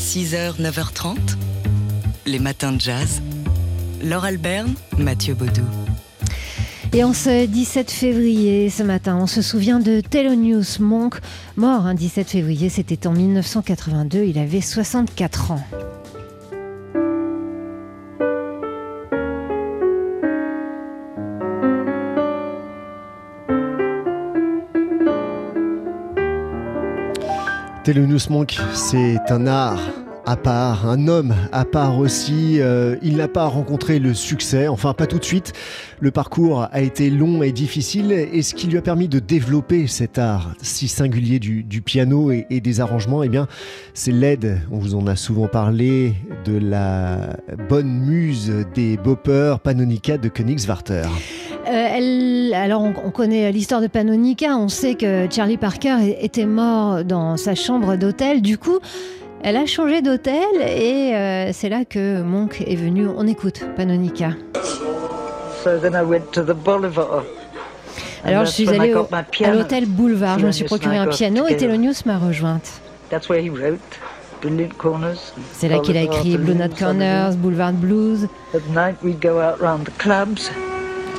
6h, 9h30, les matins de jazz. Laure Alberne, Mathieu Baudou. Et en ce 17 février, ce matin, on se souvient de Thelonious Monk, mort un 17 février, c'était en 1982, il avait 64 ans. Thelonious Monk, c'est un art à part, un homme à part aussi. Euh, il n'a pas rencontré le succès, enfin pas tout de suite. Le parcours a été long et difficile et ce qui lui a permis de développer cet art si singulier du, piano et, des arrangements, eh bien, c'est l'aide, on vous en a souvent parlé, de la bonne muse des boppers Panonica de Königswarter. Euh, alors, on, connaît l'histoire de Panonica. On sait que Charlie Parker était mort dans sa chambre d'hôtel. Du coup, elle a changé d'hôtel et euh, c'est là que Monk est venu. On écoute Panonica. Alors, je suis allée à l'hôtel Boulevard. Je me suis procuré un piano et Thelonious m'a rejointe. C'est là qu'il a écrit Blue Note Corners, Boulevard Blues.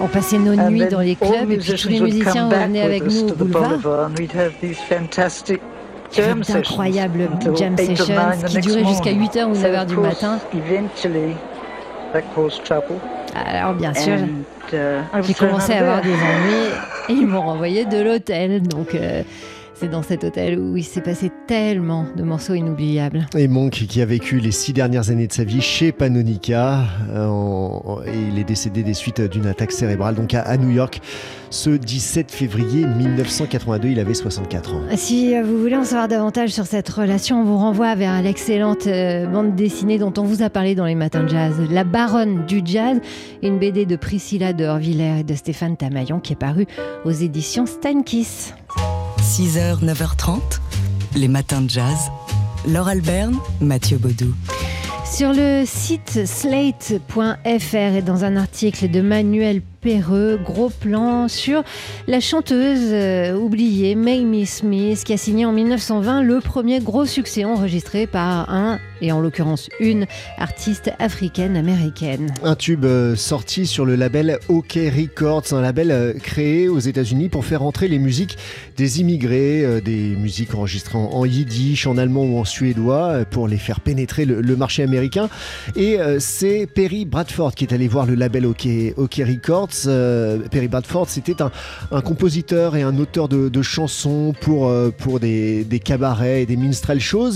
On passait nos nuits dans les clubs et puis tous les musiciens venaient avec nous au boulevard. Avait d'incroyables jam sessions qui duraient jusqu'à 8h ou 9h du matin. Alors bien sûr, uh, j'ai commencé à avoir des ennuis et ils m'ont renvoyé de l'hôtel. Donc euh, c'est dans cet hôtel où il s'est passé tellement de morceaux inoubliables. Et Monk, qui a vécu les six dernières années de sa vie chez Panonica, euh, et il est décédé des suites d'une attaque cérébrale, donc à, New York, ce 17 février 1982. Il avait 64 ans. Si vous voulez en savoir davantage sur cette relation, on vous renvoie vers l'excellente euh, bande dessinée dont on vous a parlé dans les matins de jazz, La Baronne du Jazz, une BD de Priscilla de Horviller et de Stéphane Tamayon qui est parue aux éditions Steinkiss. 6h, 9h30, les matins de jazz. Laure Alberne, Mathieu Baudou. Sur le site slate.fr et dans un article de Manuel Perreux, gros plan sur la chanteuse euh, oubliée Mamie Smith qui a signé en 1920 le premier gros succès enregistré par un, et en l'occurrence une, artiste africaine-américaine. Un tube euh, sorti sur le label OK Records, un label euh, créé aux États-Unis pour faire entrer les musiques des immigrés, des musiques enregistrées en, yiddish, en allemand ou en suédois pour les faire pénétrer le, marché américain. Et c'est Perry Bradford qui est allé voir le label OK, OK Records euh, Perry Bradford, c'était un, compositeur et un auteur de, chansons pour, euh, pour des, cabarets et des minstrel shows.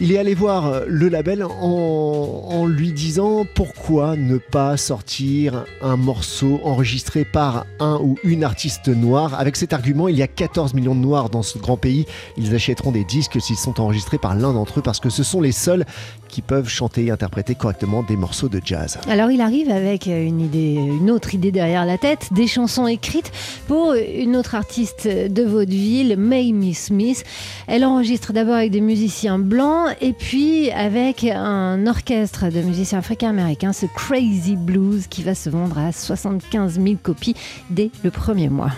Il est allé voir le label en, lui disant pourquoi ne pas sortir un morceau enregistré par un ou une artiste noire. Avec cet argument, il y a 14 millions de noirs dans ce grand pays. Ils achèteront des disques s'ils sont enregistrés par l'un d'entre eux parce que ce sont les seuls qui peuvent chanter et interpréter correctement des morceaux de jazz. Alors il arrive avec une idée, une autre idée derrière la tête, des chansons écrites pour une autre artiste de vaudeville, Mamie Smith. Elle enregistre d'abord avec des musiciens blancs et puis avec un orchestre de musiciens africains-américains, ce Crazy Blues qui va se vendre à 75 000 copies dès le premier mois.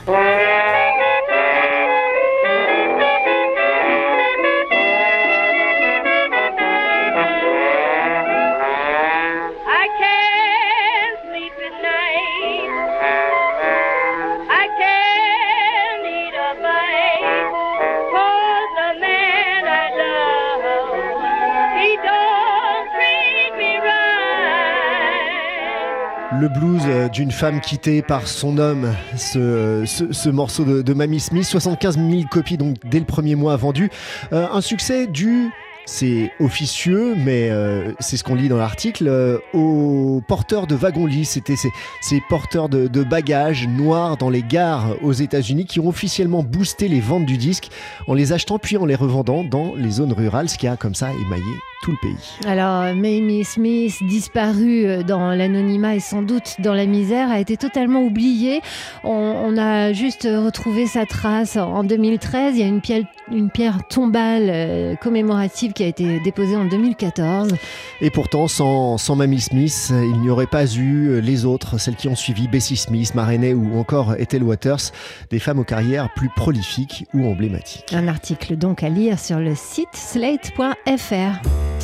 Le blues euh, d'une femme quittée par son homme, ce, morceau de, de, Mamie Smith, 75 000 copies donc dès le premier mois vendu, euh, un succès dû c'est officieux, mais euh, c'est ce qu'on lit dans l'article, aux porteurs de wagons-lits. C'était ces, porteurs de, de, bagages noirs dans les gares aux États-Unis qui ont officiellement boosté les ventes du disque en les achetant puis en les revendant dans les zones rurales, ce qui a comme ça émaillé le pays. Alors, Mamie Smith, disparue euh, dans l'anonymat et sans doute dans la misère, a été totalement oubliée. On, a juste retrouvé sa trace en 2013. Il y a une pierre, une pierre tombale euh, commémorative qui a été déposée en 2014. Et pourtant, sans, sans Mamie Smith, il n'y aurait pas eu les autres, celles qui ont suivi Bessie Smith, Marenay ou encore Ethel Waters, des femmes aux carrières plus prolifiques ou emblématiques. Un article donc à lire sur le site slate.fr.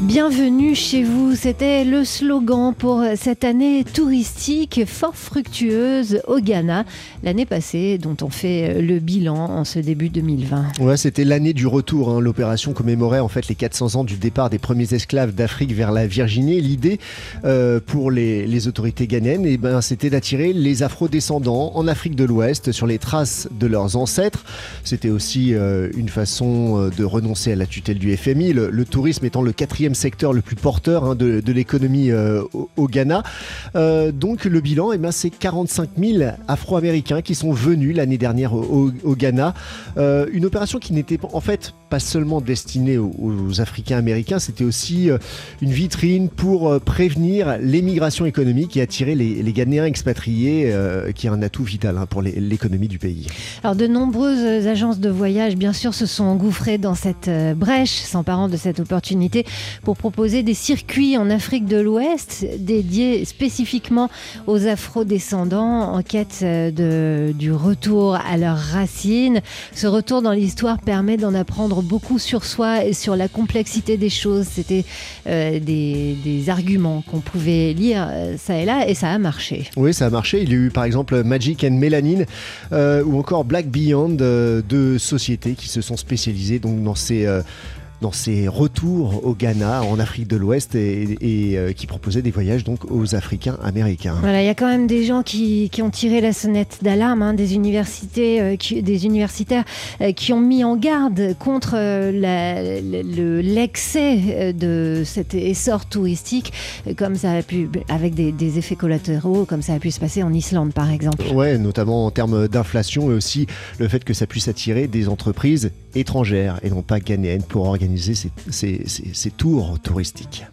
Bienvenue chez vous, c'était le slogan pour cette année touristique fort fructueuse au Ghana, l'année passée dont on fait le bilan en ce début 2020. Ouais, c'était l'année du retour. hein. L'opération commémorait en fait les 400 ans du départ des premiers esclaves d'Afrique vers la Virginie. L'idée euh, pour les, autorités ghanéennes, eh ben, c'était d'attirer les afro-descendants en Afrique de l'Ouest sur les traces de leurs ancêtres. C'était aussi euh, une façon euh, de renoncer à la tutelle du FMI, le, le tourisme étant le quatrième secteur le plus porteur hein, de, l'économie euh, au, Ghana. Euh, donc le bilan, eh ben, c'est 45 000 Afro-Américains qui sont venus l'année dernière au, Ghana. Euh, une opération qui n'était en fait pas seulement destinée aux, aux Africains américains, c'était aussi une vitrine pour prévenir l'émigration économique et attirer les, les Ghanéens expatriés, qui est un atout vital hein, pour l'économie du pays. Alors de nombreuses agences de voyage, bien sûr, se sont engouffrées dans cette brèche, s'emparant de cette opportunité pour proposer des circuits en Afrique de l'Ouest dédiés spécifiquement aux afro-descendants en quête euh, du retour à leurs racines. Ce retour dans l'histoire permet d'en apprendre beaucoup sur soi et sur la complexité des choses. C'était euh, des, arguments qu'on pouvait lire euh, ça et là et ça a marché. Oui, ça a marché. Il y a eu par exemple Magic and Melanin euh, ou encore Black Beyond, euh, deux sociétés qui se sont spécialisées donc dans ces dans ces retours au Ghana, en Afrique de l'Ouest, et, et, euh, qui proposaient des voyages donc aux Africains américains. Voilà, il y a quand même des gens qui, qui ont tiré la sonnette d'alarme, hein, des universités, euh, qui- des universitaires euh, qui ont mis en garde contre le- l'excès de cet essor touristique, comme ça a pu, avec des, des effets collatéraux, comme ça a pu se passer en Islande par exemple. Ouais, notamment en termes d'inflation et aussi le fait que ça puisse attirer des entreprises étrangères et non pas ghanéennes pour organiser ces, ces- tours touristiques.